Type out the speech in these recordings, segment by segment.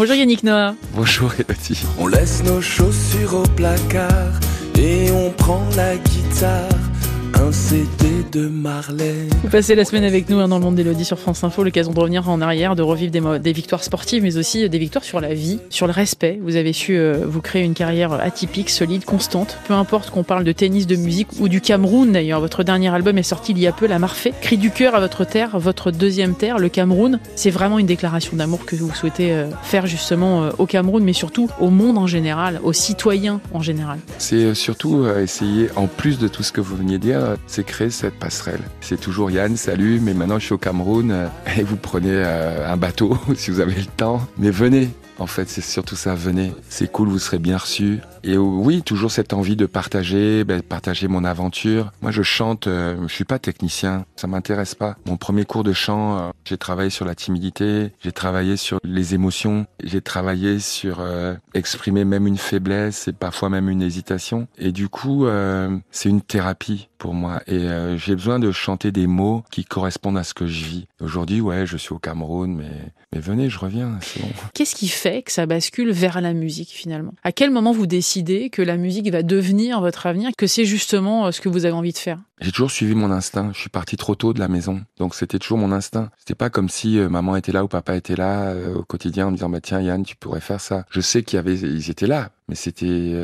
Bonjour Yannick Noah. Bonjour Elodie. On laisse nos chaussures au placard et on prend la guitare un CD de Marley. Vous passez la semaine avec nous hein, dans le monde d'Elodie sur France Info, l'occasion de revenir en arrière, de revivre des, des, victoires sportives, mais aussi des victoires sur la vie, sur le respect. Vous avez su euh, vous créer une carrière atypique, solide, constante. Peu importe qu'on parle de tennis, de musique ou du Cameroun d'ailleurs. Votre dernier album est sorti il y a peu, La Marfait. Cri du cœur à votre terre, votre deuxième terre, le Cameroun. C'est vraiment une déclaration d'amour que vous souhaitez euh, faire justement euh, au Cameroun, mais surtout au monde en général, aux citoyens en général. C'est surtout essayer, en plus de tout ce que vous veniez de dire, c'est créer cette passerelle. C'est toujours Yann, salut, mais maintenant je suis au Cameroun euh, et vous prenez euh, un bateau si vous avez le temps. Mais venez, en fait, c'est surtout ça, venez. C'est cool, vous serez bien reçus. Et oui, toujours cette envie de partager, ben, partager mon aventure. Moi, je chante, euh, je suis pas technicien, ça m'intéresse pas. Mon premier cours de chant, euh, j'ai travaillé sur la timidité, j'ai travaillé sur les émotions, j'ai travaillé sur euh, exprimer même une faiblesse et parfois même une hésitation. Et du coup, euh, c'est une thérapie pour moi. Et j'ai besoin de chanter des mots qui correspondent à ce que je vis. Aujourd'hui, ouais, je suis au Cameroun, mais mais venez, je reviens. Bon. Qu'est-ce qui fait que ça bascule vers la musique finalement? À quel moment vous décidez que la musique va devenir votre avenir, que c'est justement euh, ce que vous avez envie de faire J'ai toujours suivi mon instinct. Je suis parti trop tôt de la maison, donc c'était toujours mon instinct. C'était pas comme si euh, maman était là ou papa était là euh, au quotidien en me disant bah tiens Yann, tu pourrais faire ça. Je sais qu'il y avait, ils étaient là, mais c'était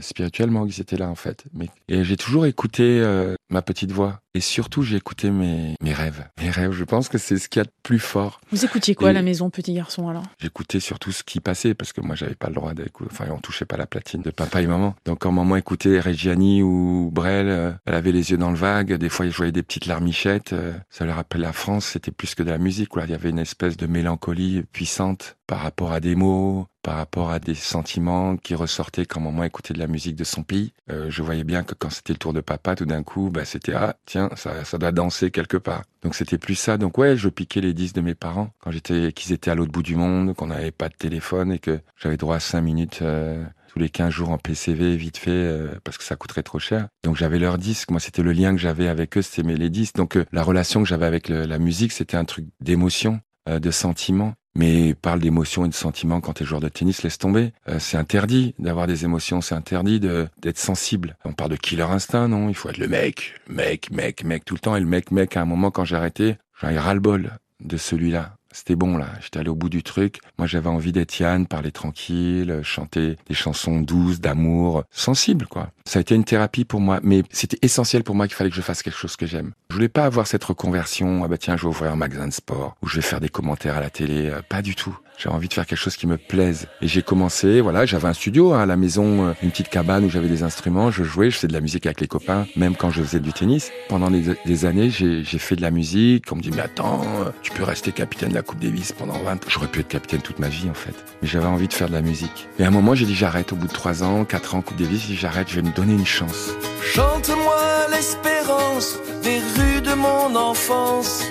spirituellement qu'ils étaient là en fait. Mais et j'ai toujours écouté ma petite voix et surtout j'ai écouté mes mes rêves. Mes rêves, je pense que c'est ce qu'il y a de plus fort. Vous écoutiez quoi à la maison, petit garçon alors? J'écoutais surtout ce qui passait parce que moi j'avais pas le droit d'écouter. Enfin, on touchait pas la platine de papa et maman. Donc quand maman écoutait Reggiani ou Brel, euh, elle avait les yeux dans le vague. Des fois, je voyais des petites larmichettes. Euh, ça leur rappelait la France. C'était plus que de la musique. Quoi. Il y avait une espèce de mélancolie puissante par rapport à des mots, par rapport à des sentiments qui ressortaient quand maman écoutait de la musique de son pays. Euh, je voyais bien que quand c'était le tour de papa, tout d'un coup, bah, c'était ah tiens, ça, ça doit danser quelque part. Donc c'était plus ça. Donc ouais, je piquais les disques de mes parents quand j'étais, qu'ils étaient à l'autre bout du monde, qu'on n'avait pas de téléphone et que j'avais droit à cinq minutes. Euh, tous les 15 jours en PCV, vite fait, euh, parce que ça coûterait trop cher. Donc j'avais leurs disques. Moi, c'était le lien que j'avais avec eux, c'était les disques. Donc euh, la relation que j'avais avec la musique, c'était un truc d'émotion, euh, de sentiment. Mais parle d'émotion et de sentiment quand t'es joueur de tennis, laisse tomber. Euh, c'est interdit d'avoir des émotions, c'est interdit d'être sensible. On parle de killer instinct, non? Il faut être le mec, mec, mec, mec tout le temps. Et le mec, mec, à un moment quand j'ai arrêté, j'en ai ras le bol de celui-là c'était bon là, j'étais allé au bout du truc. Moi j'avais envie d'être Yann, parler tranquille, chanter des chansons douces, d'amour, sensibles quoi. Ça a été une thérapie pour moi, mais c'était essentiel pour moi qu'il fallait que je fasse quelque chose que j'aime. Je voulais pas avoir cette reconversion, ah bah tiens je vais ouvrir un magasin de sport, ou je vais faire des commentaires à la télé, euh, pas du tout. J'avais envie de faire quelque chose qui me plaise. Et j'ai commencé, voilà, j'avais un studio hein, à la maison, euh, une petite cabane où j'avais des instruments, je jouais, je faisais de la musique avec les copains, même quand je faisais du tennis. Pendant des, années, j'ai fait de la musique. On me dit, mais attends, euh, tu peux rester capitaine de la Coupe Davis pendant 20 ans. J'aurais pu être capitaine toute ma vie, en fait. Mais j'avais envie de faire de la musique. Et à un moment, j'ai dit, j'arrête. Au bout de 3 ans, 4 ans, Coupe Davis, j'ai dit, j'arrête, je vais me donner une chance. Chante-moi l'espérance des rues de mon enfance,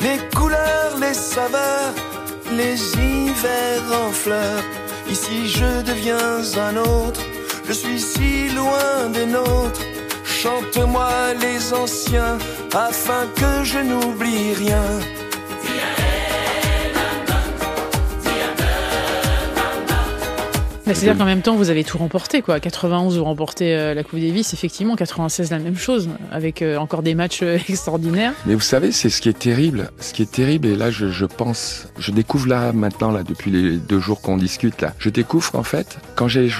les couleurs, les saveurs les hivers en fleurs. Ici je deviens un autre, je suis si loin des nôtres. Chante-moi les anciens afin que je n'oublie rien. C'est-à-dire qu'en même temps, vous avez tout remporté, quoi. 91, vous remportez euh, la Coupe Davis, effectivement. 96, la même chose, avec euh, encore des matchs euh, extraordinaires. Mais vous savez, c'est ce qui est terrible. Ce qui est terrible, et là, je, je pense, je découvre là, maintenant, là, depuis les deux jours qu'on discute, là, je découvre qu'en fait, quand j'ai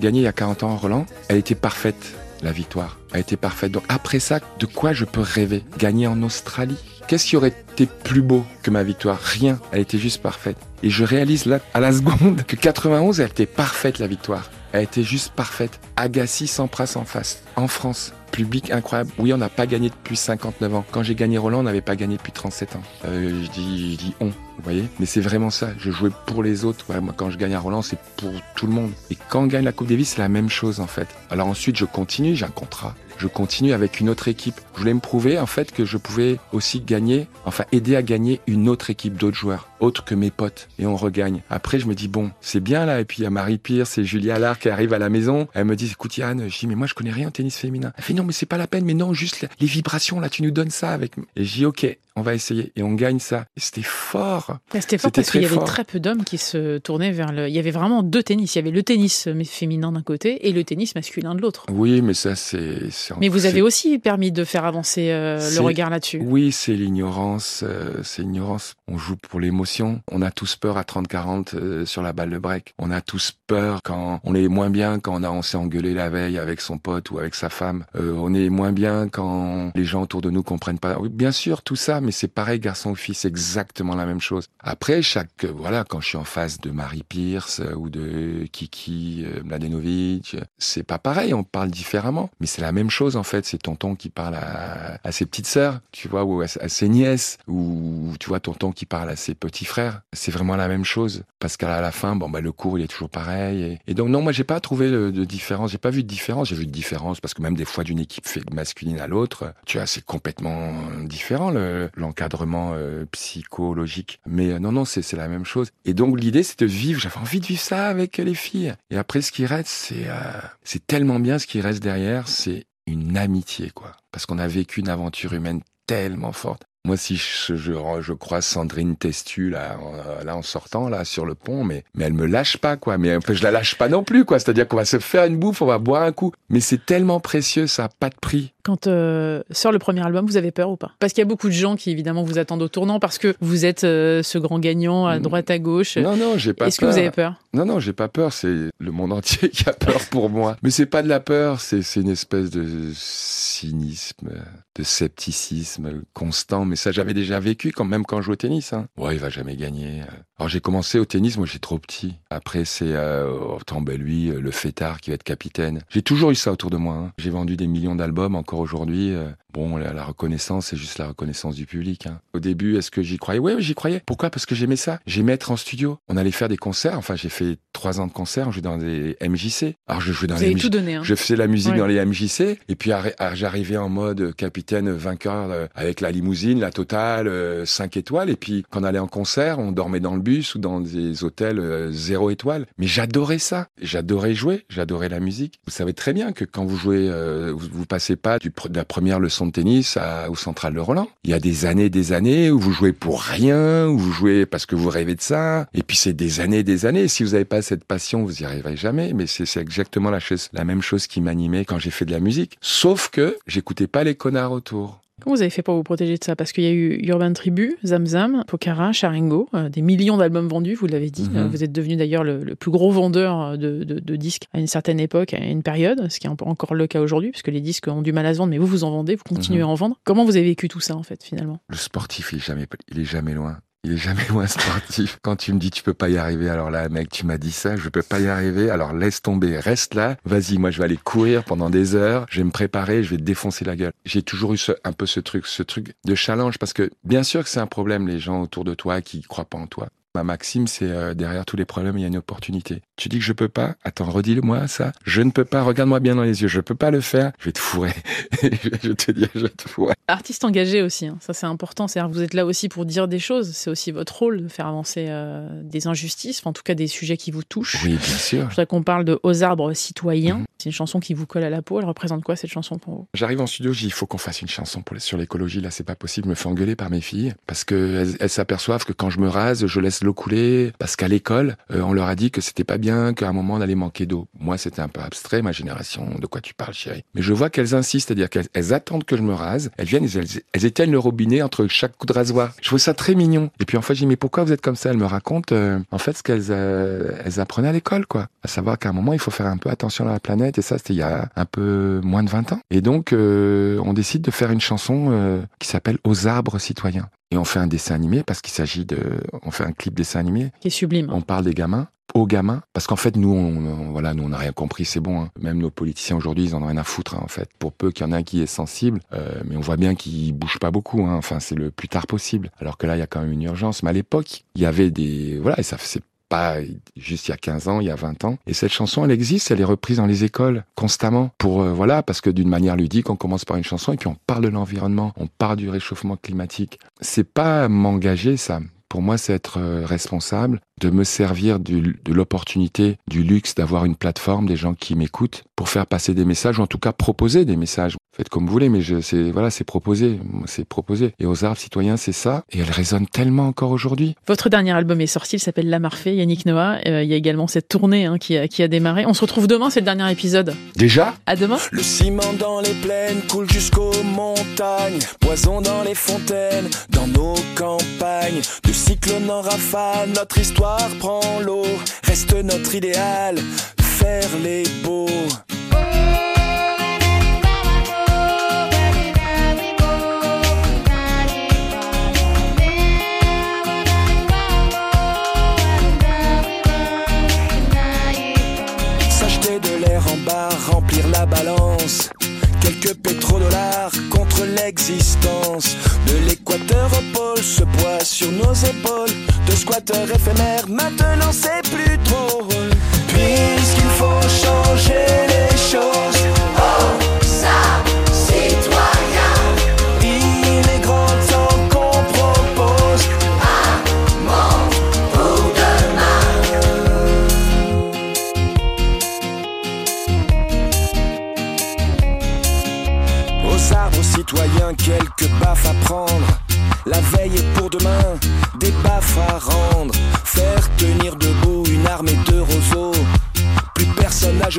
gagné il y a 40 ans en Roland, elle était parfaite, la victoire. Elle était parfaite. Donc après ça, de quoi je peux rêver? Gagner en Australie Qu'est-ce qui aurait été plus beau que ma victoire? Rien. Elle était juste parfaite. Et je réalise là, à la seconde, que 91, elle était parfaite, la victoire. Elle était juste parfaite. Agassi sans prasse en face. En France. Public incroyable. Oui, on n'a pas gagné depuis 59 ans. Quand j'ai gagné Roland, on n'avait pas gagné depuis 37 ans. Euh, je dis, je dis on, vous voyez? Mais c'est vraiment ça. Je jouais pour les autres. Ouais, moi, quand je gagne à Roland, c'est pour tout le monde. Et quand on gagne la Coupe Davis, c'est la même chose, en fait. Alors ensuite, je continue. J'ai un contrat je continue avec une autre équipe. Je voulais me prouver en fait que je pouvais aussi gagner, enfin aider à gagner une autre équipe d'autres joueurs. autre que mes potes et on regagne. Après, je me dis bon, c'est bien là. Et puis il y a Marie Pierce et Julia Allard qui arrivent à la maison. Elle me dit écoute Yann, je dis mais moi je connais rien au tennis féminin. Elle fait non mais c'est pas la peine, mais non juste les vibrations là, tu nous donnes ça avec. Et je dis ok on va essayer et on gagne ça. C'était fort. C'était fort parce qu'il y avait très peu d'hommes qui se tournaient vers le. Il y avait vraiment deux tennis. Il y avait le tennis féminin d'un côté et le tennis masculin de l'autre. Oui, mais ça c'est. Mais vous avez aussi permis de faire avancer euh, le regard là-dessus. Oui, c'est l'ignorance. Euh, c'est l'ignorance. On joue pour l'émotion. On a tous peur à 30-40 euh, sur la balle de break. On a tous peur quand on est moins bien quand on a on s'est engueulé la veille avec son pote ou avec sa femme. on est moins bien quand les gens autour de nous comprennent pas. Oui, bien sûr, tout ça mais c'est pareil garçon ou fille, c'est exactement la même chose. Après, chaque, voilà, quand je suis en face de Marie Pierce euh, ou de Kiki euh, Mladenovic, c'est pas pareil, on parle différemment, mais c'est la même chose en fait. C'est tonton qui parle à, ses petites sœurs, tu vois, ou à, ses nièces, ou tu vois tonton qui parle à ses petits frères. C'est vraiment la même chose, parce qu'à la fin, bon bah le cours il est toujours pareil. Et, donc non, moi j'ai pas trouvé de, de différence, j'ai pas vu de différence. J'ai vu de différence parce que même des fois d'une équipe masculine à l'autre, tu vois, c'est complètement différent le l'encadrement euh, psychologique. Mais euh, non, non, c'est la même chose. Et donc l'idée, c'est de vivre. J'avais envie de vivre ça avec les filles. Et après, ce qui reste, c'est euh, c'est tellement bien. Ce qui reste derrière, c'est une amitié, quoi. Parce qu'on a vécu une aventure humaine tellement forte. Moi, si je, je, je croise Sandrine Testu là, en, là en sortant là sur le pont, mais mais elle me lâche pas quoi. Mais je la lâche pas non plus quoi. C'est-à-dire qu'on va se faire une bouffe, on va boire un coup. Mais c'est tellement précieux, ça pas de prix. Quand euh, sort le premier album, vous avez peur ou pas? Parce qu'il y a beaucoup de gens qui évidemment vous attendent au tournant parce que vous êtes euh, ce grand gagnant à mm. droite à gauche. Non non, j'ai pas. Est-ce que vous avez peur? Non non, j'ai pas peur. C'est le monde entier qui a peur pour moi. Mais c'est pas de la peur, c'est c'est une espèce de cynisme, de scepticisme constant. Mais ça, j'avais déjà vécu quand même quand je joue au tennis. Hein. Ouais, il va jamais gagner. Alors j'ai commencé au tennis, moi j'étais trop petit. Après c'est euh, oh, ben lui, euh, le fêtard qui va être capitaine. J'ai toujours eu ça autour de moi. Hein. J'ai vendu des millions d'albums encore aujourd'hui. Euh, bon, la, reconnaissance, c'est juste la reconnaissance du public. Hein. Au début, est-ce que j'y croyais? Oui, j'y croyais. Pourquoi? Parce que j'aimais ça. J'aimais être en studio. On allait faire des concerts. Enfin, j'ai fait trois ans de concerts. Je jouais dans des MJC. Alors je jouais dans Vous les MJC. tout donné. Hein. Je faisais la musique dans les MJC. Et puis j'arrivais en mode capitaine vainqueur avec la limousine, la totale, 5 étoiles. Et puis quand on allait en concert, on dormait dans le bus ou dans des hôtels euh, zéro étoile. Mais j'adorais ça. J'adorais jouer. J'adorais la musique. Vous savez très bien que quand vous jouez, euh, vous, vous, passez pas du, de la première leçon tennis au central de Roland. Il y a des années, des années où vous jouez pour rien, où vous jouez parce que vous rêvez de ça. Et puis c'est des années, des années. Si vous n'avez pas cette passion, vous y arriverez jamais. Mais c'est exactement la, chose, la même chose qui m'animait quand j'ai fait de la musique. Sauf que j'écoutais pas les connards autour. Comment vous avez fait pour vous protéger de ça? Parce qu'il y a eu Urban Tribu, Zamzam, Pokhara, Charingo, euh, des millions d'albums vendus, vous l'avez dit. Mhm. vous êtes devenu d'ailleurs le, plus gros vendeur de, de, disques à une certaine époque, à une période, ce qui est encore le cas aujourd'hui, puisque les disques ont du mal à se vendre, mais vous, vous en vendez, vous continuez mhm. à en vendre. Comment vous avez vécu tout ça, en fait, finalement? Le sportif, il est jamais, il est jamais loin. Il est jamais moins sportif. Quand tu me dis tu peux pas y arriver, alors là, mec, tu m'as dit ça, je peux pas y arriver, alors laisse tomber, reste là, vas-y, moi je vais aller courir pendant des heures, je vais me préparer, je vais te défoncer la gueule. J'ai toujours eu un peu ce truc, ce truc de challenge, parce que bien sûr que c'est un problème, les gens autour de toi qui croient pas en toi. Ma maxime, c'est euh, derrière tous les problèmes, il y a une opportunité. Tu dis que je peux pas? Attends, redis-le-moi ça. Je ne peux pas. Regarde-moi bien dans les yeux. Je peux pas le faire. Je vais te fourrer. je te dis, je te fourrer. Artiste engagé aussi. Hein. Ça, c'est important. C'est-à-dire vous êtes là aussi pour dire des choses. C'est aussi votre rôle de faire avancer euh, des injustices, en tout cas des sujets qui vous touchent. Oui, bien sûr. Je voudrais qu'on parle de Aux arbres citoyens. Mhm. C'est une chanson qui vous colle à la peau. Elle représente quoi cette chanson pour vous? J'arrive en studio, je dis il faut qu'on fasse une chanson pour sur l'écologie. Là, c'est pas possible. Je me fais engueuler par mes filles parce que elles s'aperçoivent que quand je me rase, je laisse l'eau couler parce qu'à l'école, euh, on leur a dit que c'était pas bien, qu'à un moment on allait manquer d'eau. Moi, c'était un peu abstrait, ma génération. De quoi tu parles, chérie Mais je vois qu'elles insistent, c'est-à-dire qu'elles attendent que je me rase. Elles viennent, elles, elles, éteignent le robinet entre chaque coup de rasoir. Je trouve ça très mignon. Et puis en fait, je dis mais pourquoi vous êtes comme ça? Elles me racontent euh, en fait ce qu'elles euh, apprenaient à l'école, quoi. À savoir qu'à un moment, il faut faire un peu attention à la planète. Et ça, c'était il y a un peu moins de 20 ans. Et donc, on décide de faire une chanson qui s'appelle Aux arbres citoyens. Et on fait un dessin animé parce qu'il s'agit de, on fait un clip dessin animé. Qui est sublime. On parle des gamins aux gamins parce qu'en fait nous on, voilà nous on n'a rien compris c'est bon hein. même nos politiciens aujourd'hui ils en ont rien à foutre hein, en fait pour peu qu'il y en ait un qui est sensible euh, mais on voit bien qu'ils bougent pas beaucoup hein. enfin c'est le plus tard possible alors que là il y a quand même une urgence mais à l'époque il y avait des voilà et ça c'est pas juste il y a 15 ans, il y a 20 ans. Et cette chanson, elle existe, elle est reprise dans les écoles constamment pour euh, voilà parce que d'une manière ludique, on commence par une chanson et puis on parle de l'environnement, on parle du réchauffement climatique. C'est pas m'engager ça, pour moi, c'est être euh, responsable de me servir du, de l'opportunité, du luxe d'avoir une plateforme, des gens qui m'écoutent pour faire passer des messages ou en tout cas proposer des messages. Faites comme vous voulez, mais je, c'est, voilà, c'est proposer. C'est proposer. Et aux arbres citoyens, c'est ça. Et elle résonne tellement encore aujourd'hui. Votre dernier album est sorti, il s'appelle La Marfée, Yannick Noah. Euh, il y a également cette tournée hein, qui, a, qui a démarré. On se retrouve demain, c'est le dernier épisode. Déjà? À demain. Le ciment dans les plaines coule jusqu'aux montagnes. Poison dans les fontaines, dans nos campagnes. De cyclone en rafale, notre histoire prend l'eau. Reste notre idéal, faire les beaux.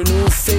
je ne sais